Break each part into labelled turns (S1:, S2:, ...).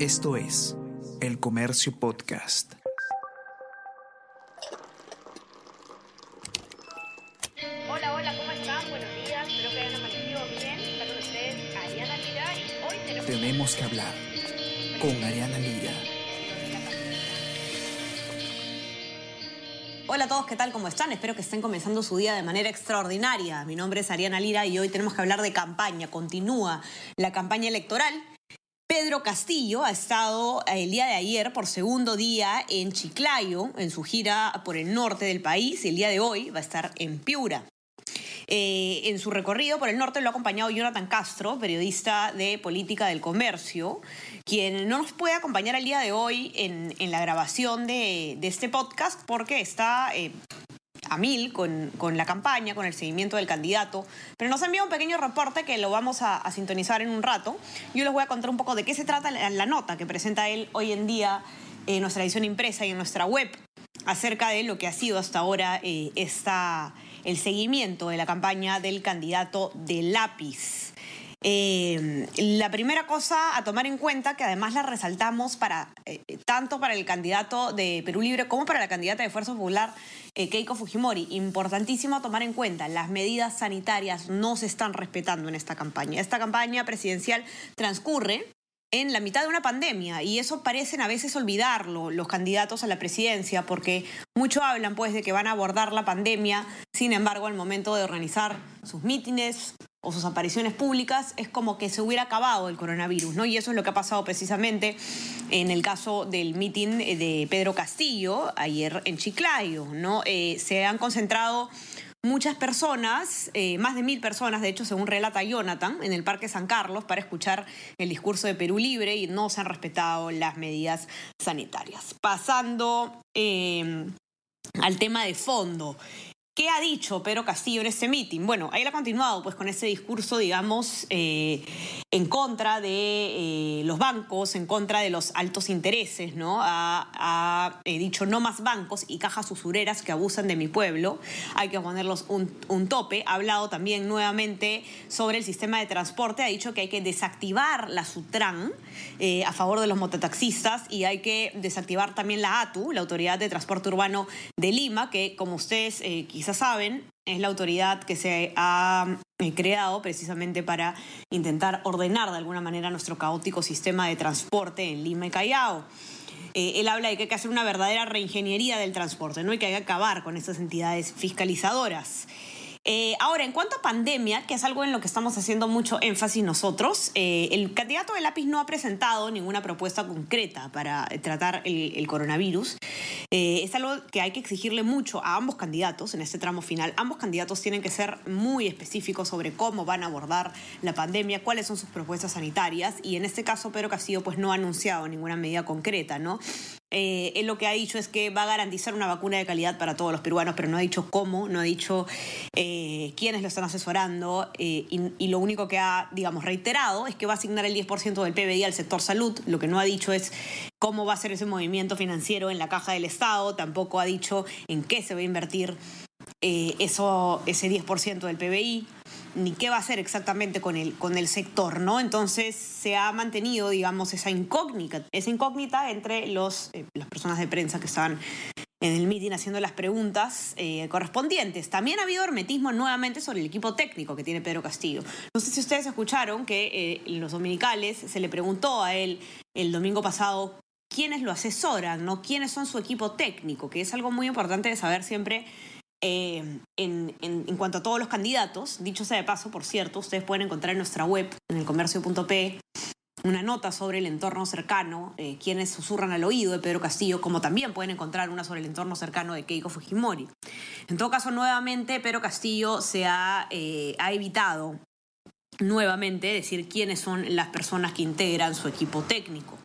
S1: Esto es El Comercio Podcast.
S2: Hola, hola, ¿cómo están? Buenos días, espero que hayan amanecido bien. Está con ustedes Ariana Lira y hoy tenemos...
S1: Tenemos que hablar con Ariana Lira.
S3: Hola a todos, ¿qué tal? ¿Cómo están? Espero que estén comenzando su día de manera extraordinaria. Mi nombre es Ariana Lira y hoy tenemos que hablar de campaña. Continúa la campaña electoral. Pedro Castillo ha estado eh, el día de ayer por segundo día en Chiclayo, en su gira por el norte del país, y el día de hoy va a estar en Piura. Eh, en su recorrido por el norte lo ha acompañado Jonathan Castro, periodista de política del comercio, quien no nos puede acompañar el día de hoy en, la grabación de, de, este podcast porque está eh, a mil con, con, la campaña, con el seguimiento del candidato, pero nos enviado un pequeño reporte que lo vamos a, sintonizar en un rato. Yo les voy a contar un poco de qué se trata la, nota que presenta él hoy en día en nuestra edición impresa y en nuestra web acerca de lo que ha sido hasta ahora eh, esta el seguimiento de la campaña del candidato de lápiz. Eh, la primera cosa a tomar en cuenta, que además la resaltamos para eh, tanto para el candidato de Perú Libre como para la candidata de Fuerza Popular, eh, Keiko Fujimori, importantísimo tomar en cuenta, las medidas sanitarias no se están respetando en esta campaña. Esta campaña presidencial transcurre en la mitad de una pandemia y eso parecen a veces olvidarlo los candidatos a la presidencia porque mucho hablan pues de que van a abordar la pandemia, sin embargo al momento de organizar sus mítines o sus apariciones públicas es como que se hubiera acabado el coronavirus, ¿no? Y eso es lo que ha pasado precisamente en el caso del mitin de Pedro Castillo ayer en Chiclayo, ¿no? Eh, se han concentrado muchas personas, eh, más de mil personas, de hecho, según relata Jonathan, en el Parque San Carlos para escuchar el discurso de Perú Libre y no se han respetado las medidas sanitarias. Pasando eh, al tema de fondo. ¿Qué ha dicho Pedro Castillo en este mitin? Bueno, él ha continuado pues con ese discurso, digamos, eh, en contra de eh, los bancos, en contra de los altos intereses, ¿no? Ha, eh, dicho no más bancos y cajas usureras que abusan de mi pueblo, hay que ponerlos un, un, tope. Ha hablado también nuevamente sobre el sistema de transporte, ha dicho que hay que desactivar la Sutran a favor de los mototaxistas y hay que desactivar también la ATU, la Autoridad de Transporte Urbano de Lima, que como ustedes quizás saben, es la autoridad que se ha creado precisamente para intentar ordenar de alguna manera nuestro caótico sistema de transporte en Lima y Callao. Eh, él habla de que hay que hacer una verdadera reingeniería del transporte, ¿no? Que hay que acabar con esas entidades fiscalizadoras. Eh, ahora, en cuanto a pandemia, que es algo en lo que estamos haciendo mucho énfasis nosotros, eh, el candidato de lápiz no ha presentado ninguna propuesta concreta para tratar el, coronavirus. Eh, es algo que hay que exigirle mucho a ambos candidatos en este tramo final. Ambos candidatos tienen que ser muy específicos sobre cómo van a abordar la pandemia, cuáles son sus propuestas sanitarias y en este caso Pedro Castillo pues no ha anunciado ninguna medida concreta, ¿no? Eh, él lo que ha dicho es que va a garantizar una vacuna de calidad para todos los peruanos, pero no ha dicho cómo, no ha dicho eh, quiénes lo están asesorando eh, y, lo único que ha, digamos, reiterado es que va a asignar el 10% del PBI al sector salud. Lo que no ha dicho es cómo va a ser ese movimiento financiero en la caja del Estado, tampoco ha dicho en qué se va a invertir eso, ese 10% del PBI ni qué va a hacer exactamente con el, con el sector, ¿no? Entonces se ha mantenido, digamos, esa incógnita, esa incógnita entre los, eh, las personas de prensa que estaban en el meeting haciendo las preguntas eh, correspondientes. También ha habido hermetismo nuevamente sobre el equipo técnico que tiene Pedro Castillo. No sé si ustedes escucharon que eh, los dominicales se le preguntó a él el domingo pasado quiénes lo asesoran, ¿no? quiénes son su equipo técnico, que es algo muy importante de saber siempre en, en, en, cuanto a todos los candidatos, dicho sea de paso, por cierto, ustedes pueden encontrar en nuestra web, en el comercio.p, una nota sobre el entorno cercano, eh, quienes susurran al oído de Pedro Castillo, como también pueden encontrar una sobre el entorno cercano de Keiko Fujimori. En todo caso, nuevamente, Pedro Castillo se ha, eh, ha evitado nuevamente decir quiénes son las personas que integran su equipo técnico.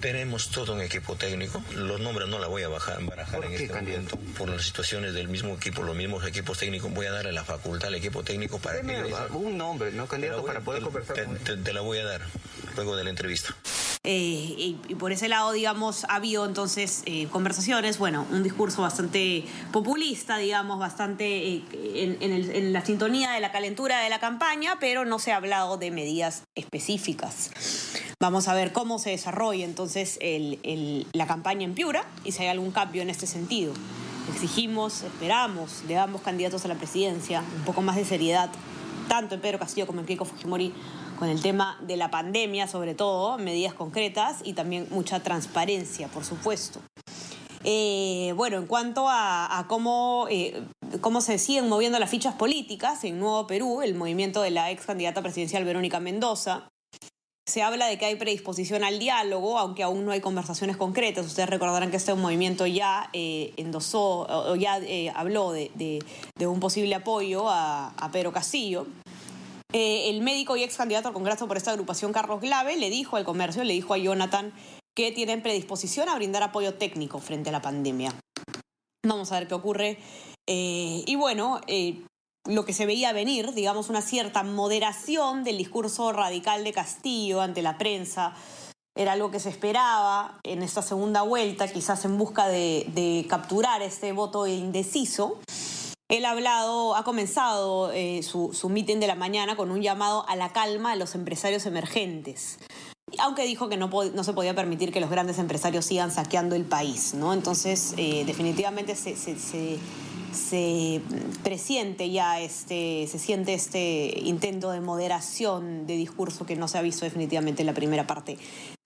S4: Tenemos todo un equipo técnico. Los nombres no la voy a bajar, barajar en este candidato? momento. Por las situaciones del mismo equipo, los mismos equipos técnicos. Voy a darle la facultad al equipo técnico para que...
S5: Un nombre, ¿no, candidato? Para poder
S4: te,
S5: conversar
S4: te,
S5: con
S4: te, te la voy a dar luego de la entrevista.
S3: Eh, y, y, por ese lado, digamos, ha habido entonces eh, conversaciones, bueno, un discurso bastante populista, digamos, bastante eh, en, en, el, en, la sintonía de la calentura de la campaña, pero no se ha hablado de medidas específicas. Vamos a ver cómo se desarrolla entonces la campaña en Piura y si hay algún cambio en este sentido. Exigimos, esperamos de ambos candidatos a la presidencia un poco más de seriedad, tanto en Pedro Castillo como en Keiko Fujimori, con el tema de la pandemia, sobre todo, medidas concretas y también mucha transparencia, por supuesto. Eh, bueno, en cuanto a, cómo, eh, cómo se siguen moviendo las fichas políticas en Nuevo Perú, el movimiento de la ex candidata presidencial Verónica Mendoza, se habla de que hay predisposición al diálogo, aunque aún no hay conversaciones concretas. Ustedes recordarán que este movimiento ya eh, endosó o ya habló de, un posible apoyo a, a Pedro Castillo. el médico y ex candidato al Congreso por esta agrupación, Carlos Glave, le dijo al comercio, le dijo a Jonathan que tienen predisposición a brindar apoyo técnico frente a la pandemia. Vamos a ver qué ocurre. Eh, y bueno, eh, lo que se veía venir, digamos, una cierta moderación del discurso radical de Castillo ante la prensa, era algo que se esperaba en esta segunda vuelta, quizás en busca de, capturar este voto indeciso. Él ha hablado, ha comenzado eh, su, su mitin de la mañana con un llamado a la calma a los empresarios emergentes aunque dijo que no, no, se podía permitir que los grandes empresarios sigan saqueando el país, ¿no? Entonces, eh, definitivamente se, se, presiente ya este, se siente este intento de moderación de discurso que no se ha visto definitivamente en la primera parte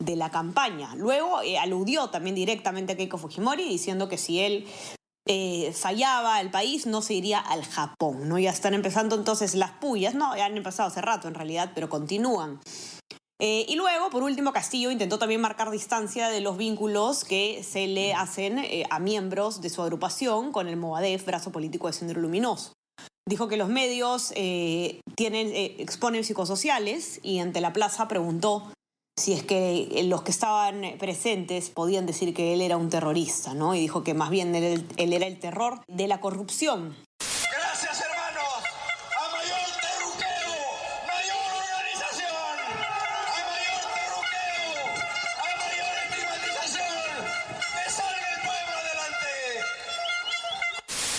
S3: de la campaña. Luego eh, aludió también directamente a Keiko Fujimori diciendo que si él eh, fallaba el país, no se iría al Japón, ¿no? Ya están empezando entonces las pullas, no, ya han empezado hace rato en realidad, pero continúan. Eh, y luego, por último, Castillo intentó también marcar distancia de los vínculos que se le hacen eh, a miembros de su agrupación con el Movadef, brazo político de Sendero Luminoso. Dijo que los medios eh, tienen, exponen psicosociales y ante la plaza preguntó si es que los que estaban presentes podían decir que él era un terrorista, ¿no? Y dijo que más bien él era el terror de la corrupción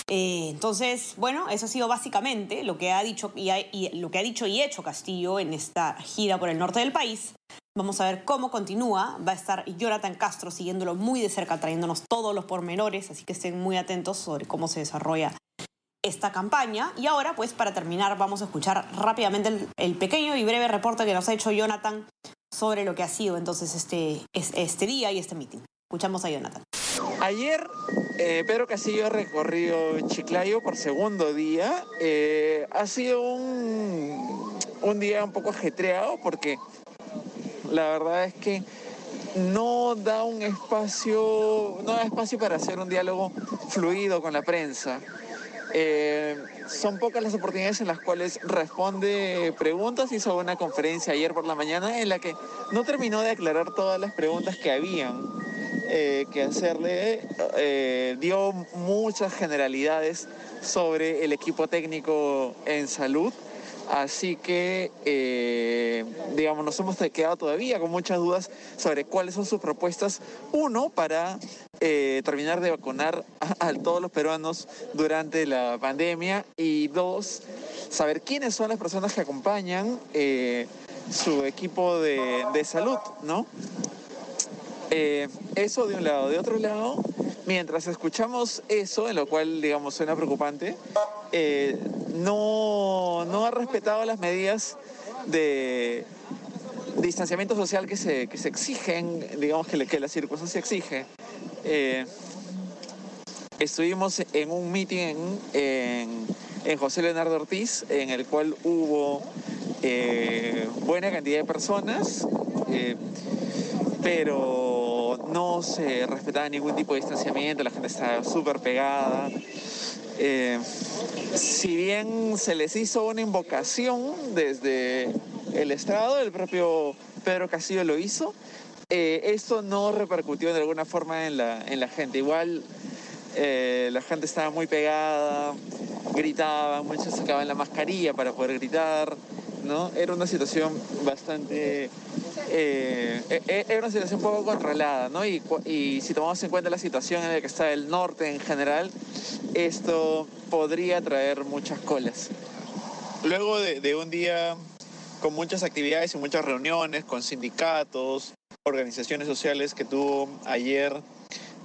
S3: Eh, entonces, bueno, eso ha sido básicamente lo que ha dicho y, lo que ha dicho y hecho Castillo en esta gira por el norte del país. Vamos a ver cómo continúa. Va a estar Jonathan Castro siguiéndolo muy de cerca, trayéndonos todos los pormenores, así que estén muy atentos sobre cómo se desarrolla esta campaña. Y ahora, pues para terminar, vamos a escuchar rápidamente el, pequeño y breve reporte que nos ha hecho Jonathan sobre lo que ha sido entonces este, este día y este meeting. Escuchamos a Jonathan.
S6: Ayer eh, Pedro Castillo ha recorrido Chiclayo por segundo día. Eh, ha sido un, un día un poco ajetreado porque la verdad es que no da un espacio, no da espacio para hacer un diálogo fluido con la prensa. Eh, son pocas las oportunidades en las cuales responde preguntas. Hizo una conferencia ayer por la mañana en la que no terminó de aclarar todas las preguntas que habían. Eh, que hacerle, eh, dio muchas generalidades sobre el equipo técnico en salud. Así que, eh, digamos, nos hemos quedado todavía con muchas dudas sobre cuáles son sus propuestas. Uno, para terminar de vacunar a, todos los peruanos durante la pandemia. Y dos, saber quiénes son las personas que acompañan su equipo de, de salud, ¿no? Eh, eso de un lado. De otro lado, mientras escuchamos eso, en lo cual, digamos, suena preocupante, eh, no, no ha respetado las medidas de distanciamiento social que se, que se exigen, digamos que, que la circunstancia exige. Eh, estuvimos en un meeting en, José Leonardo Ortiz, en el cual hubo buena cantidad de personas, pero no se respetaba ningún tipo de distanciamiento, la gente estaba súper pegada. Eh, si bien se les hizo una invocación desde el Estado, el propio Pedro Castillo lo hizo, eh, esto no repercutió de alguna forma en la, en la gente. Igual eh, la gente estaba muy pegada, gritaban, muchos sacaban la mascarilla para poder gritar, Era una situación bastante eh, eh, eh, era una situación poco controlada, ¿no? Y, si tomamos en cuenta la situación en la que está el norte en general, esto podría traer muchas colas. Luego de, un día con muchas actividades y muchas reuniones con sindicatos, organizaciones sociales que tuvo ayer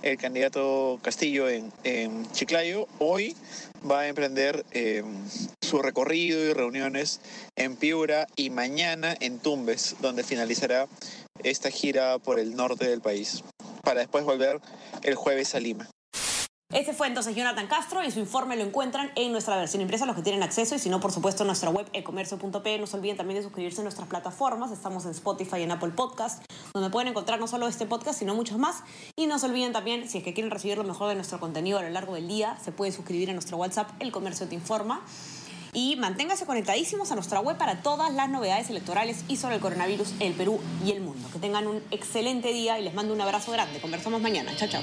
S6: el candidato Castillo en, Chiclayo, hoy va a emprender eh, su recorrido y reuniones en Piura y mañana en Tumbes, donde finalizará esta gira por el norte del país, para después volver el jueves a Lima.
S3: Ese fue entonces Jonathan Castro y su informe lo encuentran en nuestra versión impresa, los que tienen acceso, y si no, por supuesto, en nuestra web ecomercio.p. No se olviden también de suscribirse a nuestras plataformas. Estamos en Spotify y en Apple Podcast, donde pueden encontrar no solo este podcast, sino muchos más. Y no se olviden también, si es que quieren recibir lo mejor de nuestro contenido a lo largo del día, se pueden suscribir a nuestro WhatsApp, El Comercio Te Informa. Y manténganse conectadísimos a nuestra web para todas las novedades electorales y sobre el coronavirus, el Perú y el mundo. Que tengan un excelente día y les mando un abrazo grande. Conversamos mañana. Chao, chao.